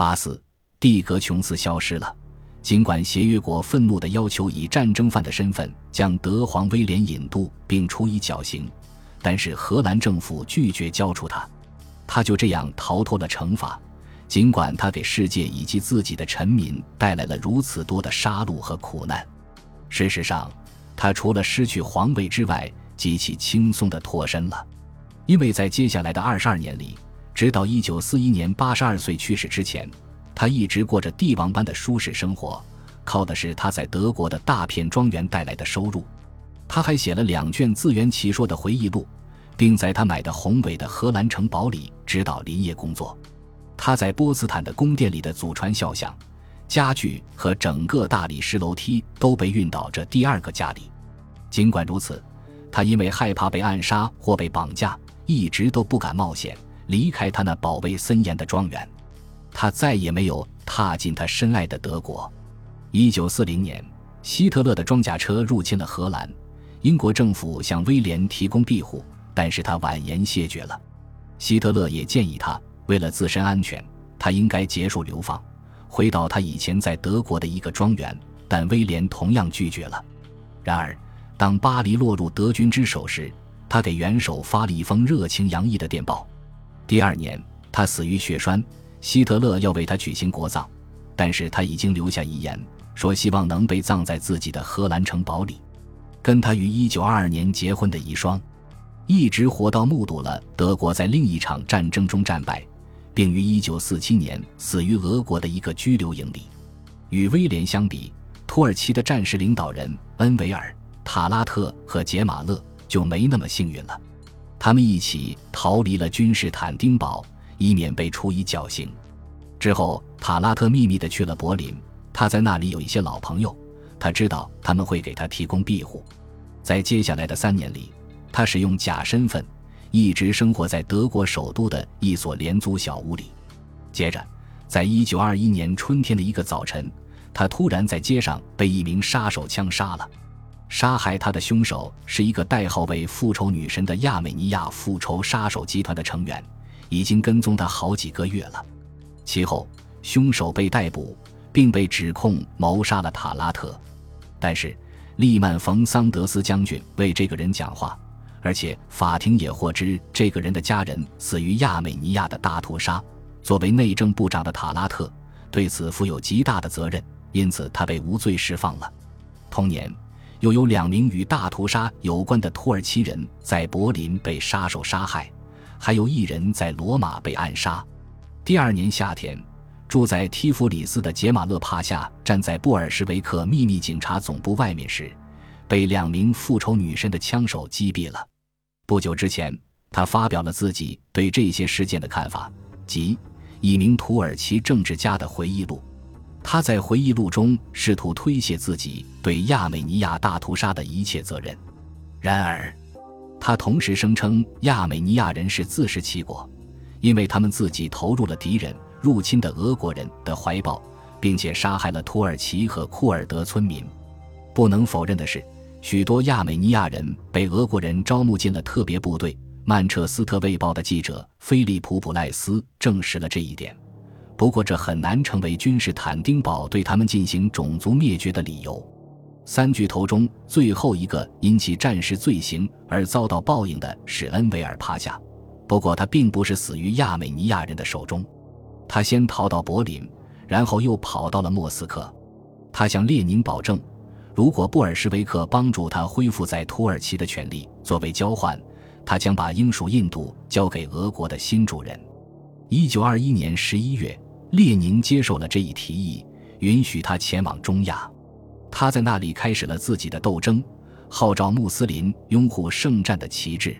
八四，蒂格琼斯消失了。尽管协约国愤怒地要求以战争犯的身份将德皇威廉引渡并处以绞刑，但是荷兰政府拒绝交出他，他就这样逃脱了惩罚。尽管他给世界以及自己的臣民带来了如此多的杀戮和苦难，事实上，他除了失去皇位之外，极其轻松地脱身了，因为在接下来的二十二年里，直到一九四一年八十二岁去世之前。他一直过着帝王般的舒适生活，靠的是他在德国的大片庄园带来的收入。他还写了两卷自圆其说的回忆录，并在他买的宏伟的荷兰城堡里指导林业工作。他在波茨坦的宫殿里的祖传肖像、家具和整个大理石楼梯都被运到这第二个家里。尽管如此，他因为害怕被暗杀或被绑架，一直都不敢冒险离开他那保卫森严的庄园。他再也没有踏进他深爱的德国。一九四零年，希特勒的装甲车入侵了荷兰，英国政府向威廉提供庇护，但是他婉言谢绝了。希特勒也建议他，为了自身安全，他应该结束流放，回到他以前在德国的一个庄园，但威廉同样拒绝了。然而，当巴黎落入德军之手时，他给元首发了一封热情洋溢的电报。第二年，他死于血栓。希特勒要为他举行国葬，但是他已经留下遗言，说希望能被葬在自己的荷兰城堡里。跟他于1922年结婚的遗孀，一直活到目睹了德国在另一场战争中战败，并于1947年死于俄国的一个拘留营里。与威廉相比，土耳其的战时领导人恩维尔、塔拉特和杰马勒就没那么幸运了，他们一起逃离了君士坦丁堡。以免被处以绞刑。之后，塔拉特秘密地去了柏林。他在那里有一些老朋友，他知道他们会给他提供庇护。在接下来的三年里，他使用假身份，一直生活在德国首都的一所廉租小屋里。接着，在一九二一年春天的一个早晨，他突然在街上被一名杀手枪杀了。杀害他的凶手是一个代号为“复仇女神”的亚美尼亚复仇杀手集团的成员。已经跟踪他好几个月了。其后，凶手被逮捕，并被指控谋杀了塔拉特。但是，利曼·冯·桑德斯将军为这个人讲话，而且法庭也获知这个人的家人死于亚美尼亚的大屠杀。作为内政部长的塔拉特对此负有极大的责任，因此他被无罪释放了。同年，又有两名与大屠杀有关的土耳其人在柏林被杀手杀害。还有一人在罗马被暗杀。第二年夏天，住在提弗里斯的杰马勒帕夏站在布尔什维克秘密警察总部外面时，被两名复仇女神的枪手击毙了。不久之前，他发表了自己对这些事件的看法，即一名土耳其政治家的回忆录。他在回忆录中试图推卸自己对亚美尼亚大屠杀的一切责任。然而，他同时声称，亚美尼亚人是自食其果，因为他们自己投入了敌人入侵的俄国人的怀抱，并且杀害了土耳其和库尔德村民。不能否认的是，许多亚美尼亚人被俄国人招募进了特别部队。曼彻斯特卫报的记者菲利普·普赖斯证实了这一点。不过，这很难成为君士坦丁堡对他们进行种族灭绝的理由。三巨头中最后一个因其战时罪行而遭到报应的是恩维尔帕夏，不过他并不是死于亚美尼亚人的手中，他先逃到柏林，然后又跑到了莫斯科。他向列宁保证，如果布尔什维克帮助他恢复在土耳其的权利，作为交换，他将把英属印度交给俄国的新主人。一九二一年十一月，列宁接受了这一提议，允许他前往中亚。他在那里开始了自己的斗争，号召穆斯林拥护圣战的旗帜。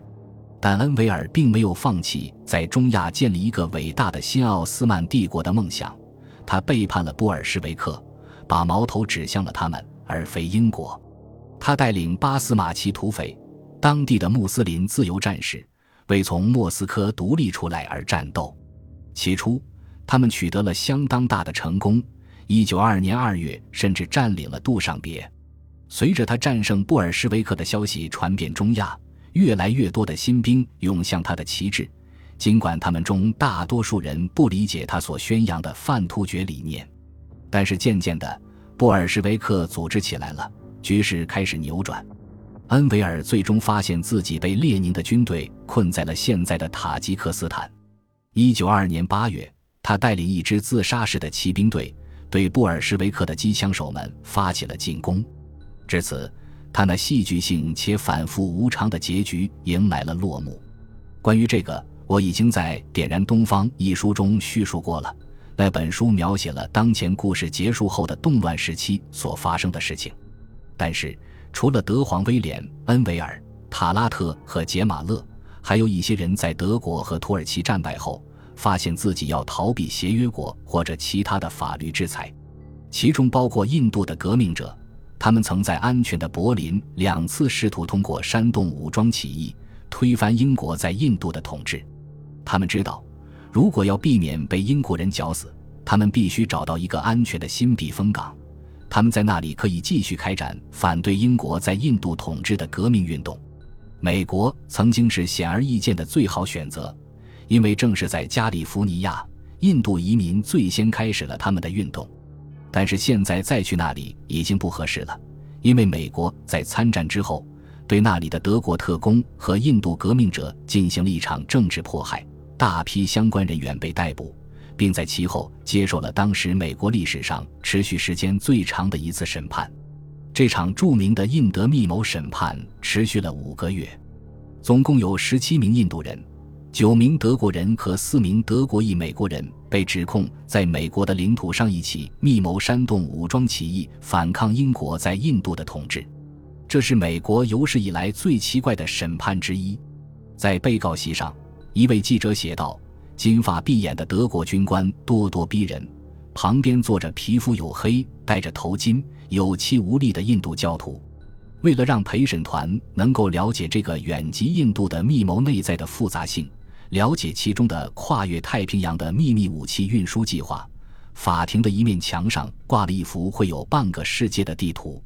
但恩维尔并没有放弃在中亚建立一个伟大的新奥斯曼帝国的梦想。他背叛了布尔什维克，把矛头指向了他们，而非英国。他带领巴斯马奇土匪，当地的穆斯林自由战士，为从莫斯科独立出来而战斗。起初，他们取得了相当大的成功。一九二二年二月，甚至占领了杜尚别。随着他战胜布尔什维克的消息传遍中亚，越来越多的新兵涌向他的旗帜，尽管他们中大多数人不理解他所宣扬的泛突厥理念，但是渐渐的，布尔什维克组织起来了，局势开始扭转。恩维尔最终发现自己被列宁的军队困在了现在的塔吉克斯坦。一九二二年八月，他带领一支自杀式的骑兵队，对布尔什维克的机枪手们发起了进攻。至此，他那戏剧性且反复无常的结局迎来了落幕。关于这个，我已经在《点燃东方》一书中叙述过了。那本书描写了当前故事结束后的动乱时期所发生的事情。但是，除了德皇威廉、恩维尔、塔拉特和杰马勒，还有一些人在德国和土耳其战败后，发现自己要逃避协约国或者其他的法律制裁，其中包括印度的革命者。他们曾在安全的柏林两次试图通过煽动武装起义推翻英国在印度的统治。他们知道，如果要避免被英国人绞死，他们必须找到一个安全的新避风港。他们在那里可以继续开展反对英国在印度统治的革命运动。美国曾经是显而易见的最好选择，因为正是在加利福尼亚，印度移民最先开始了他们的运动。但是现在再去那里已经不合适了，因为美国在参战之后，对那里的德国特工和印度革命者进行了一场政治迫害，大批相关人员被逮捕。并在其后接受了当时美国历史上持续时间最长的一次审判。这场著名的印德密谋审判持续了五个月，总共有十七名印度人、九名德国人和四名德国裔美国人被指控在美国的领土上一起密谋煽动武装起义，反抗英国在印度的统治。这是美国有史以来最奇怪的审判之一。在被告席上，一位记者写道。金发碧眼的德国军官咄咄逼人，旁边坐着皮肤黝黑、戴着头巾、有气无力的印度教徒。为了让陪审团能够了解这个远及印度的密谋内在的复杂性，了解其中的跨越太平洋的秘密武器运输计划，法庭的一面墙上挂了一幅绘有半个世界的地图，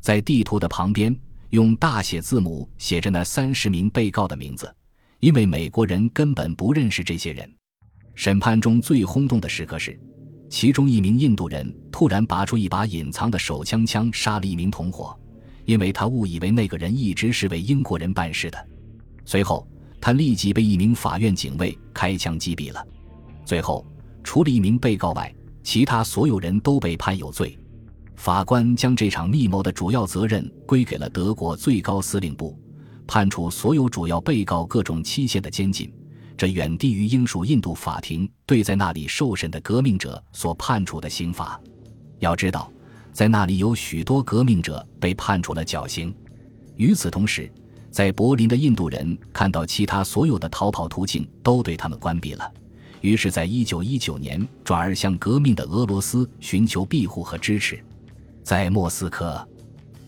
在地图的旁边用大写字母写着那三十名被告的名字。因为美国人根本不认识这些人。审判中最轰动的时刻是，其中一名印度人突然拔出一把隐藏的手枪，枪杀了一名同伙，因为他误以为那个人一直是为英国人办事的。随后，他立即被一名法院警卫开枪击毙了。最后，除了一名被告外，其他所有人都被判有罪。法官将这场密谋的主要责任归给了德国最高司令部。判处所有主要被告各种期限的监禁，这远低于英属印度法庭对在那里受审的革命者所判处的刑罚。要知道，在那里有许多革命者被判处了绞刑。与此同时，在柏林的印度人看到其他所有的逃跑途径都对他们关闭了，于是，在一九一九年转而向革命的俄罗斯寻求庇护和支持。在莫斯科。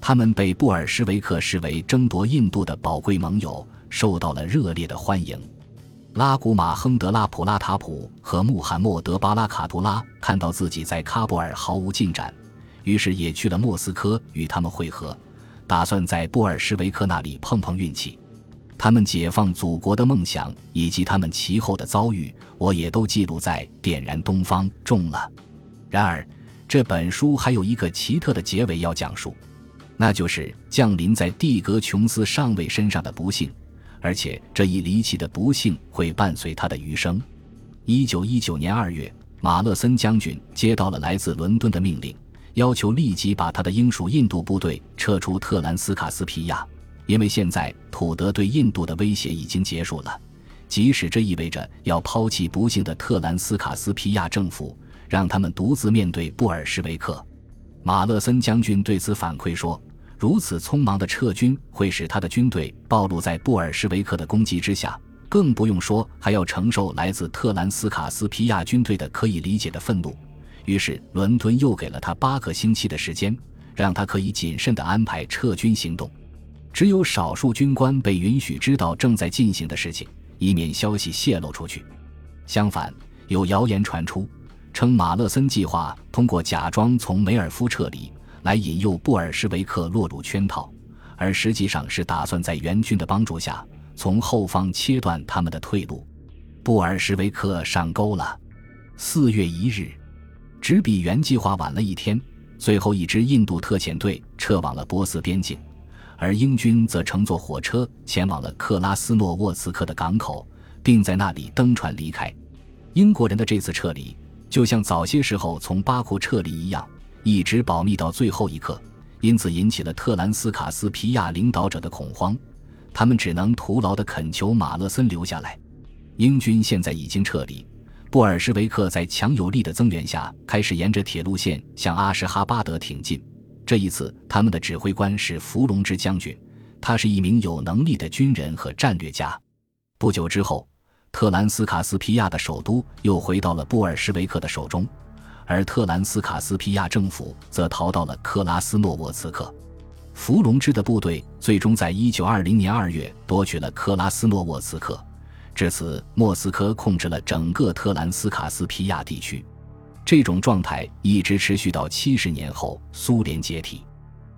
他们被布尔什维克视为争夺印度的宝贵盟友，受到了热烈的欢迎。拉古马亨德拉普拉塔普和穆罕默德巴拉卡图拉看到自己在喀布尔毫无进展，于是也去了莫斯科与他们会合，打算在布尔什维克那里碰碰运气。他们解放祖国的梦想以及他们其后的遭遇，我也都记录在《点燃东方》中了。然而，这本书还有一个奇特的结尾要讲述。那就是降临在蒂格琼斯上尉身上的不幸，而且这一离奇的不幸会伴随他的余生。一九一九年二月，马勒森将军接到了来自伦敦的命令，要求立即把他的英属印度部队撤出特兰斯卡斯皮亚，因为现在土德对印度的威胁已经结束了，即使这意味着要抛弃不幸的特兰斯卡斯皮亚政府，让他们独自面对布尔什维克。马勒森将军对此反馈说。如此匆忙的撤军会使他的军队暴露在布尔什维克的攻击之下，更不用说还要承受来自特兰斯卡斯皮亚军队的可以理解的愤怒。于是，伦敦又给了他八个星期的时间，让他可以谨慎地安排撤军行动。只有少数军官被允许知道正在进行的事情，以免消息泄露出去。相反，有谣言传出，称马勒森计划通过假装从梅尔夫撤离。来引诱布尔什维克落入圈套，而实际上是打算在援军的帮助下从后方切断他们的退路。布尔什维克上钩了。四月一日，只比原计划晚了一天，最后一支印度特遣队撤往了波斯边境，而英军则乘坐火车前往了克拉斯诺沃茨克的港口，并在那里登船离开。英国人的这次撤离，就像早些时候从巴库撤离一样，一直保密到最后一刻，因此引起了特兰斯卡斯皮亚领导者的恐慌。他们只能徒劳地恳求马勒森留下来。英军现在已经撤离，布尔什维克在强有力的增援下，开始沿着铁路线向阿什哈巴德挺进。这一次，他们的指挥官是伏龙之将军，他是一名有能力的军人和战略家。不久之后，特兰斯卡斯皮亚的首都又回到了布尔什维克的手中，而特兰斯卡斯皮亚政府则逃到了克拉斯诺沃茨克。伏龙之的部队最终在一九二零年二月夺取了克拉斯诺沃茨克，至此，莫斯科控制了整个特兰斯卡斯皮亚地区。这种状态一直持续到七十年后苏联解体。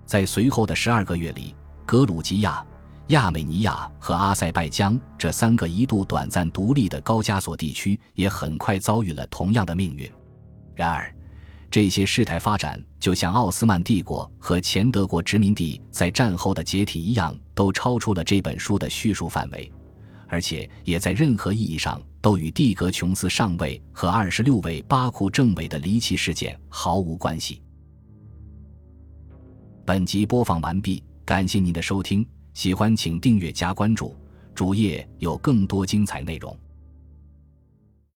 在随后的十二个月里，格鲁吉亚、亚美尼亚和阿塞拜疆这三个一度短暂独立的高加索地区也很快遭遇了同样的命运。然而，这些事态发展就像奥斯曼帝国和前德国殖民地在战后的解体一样，都超出了这本书的叙述范围，而且也在任何意义上都与蒂格琼斯上尉和二十六位巴库政委的离奇事件毫无关系。本集播放完毕，感谢您的收听，喜欢请订阅加关注，主页有更多精彩内容。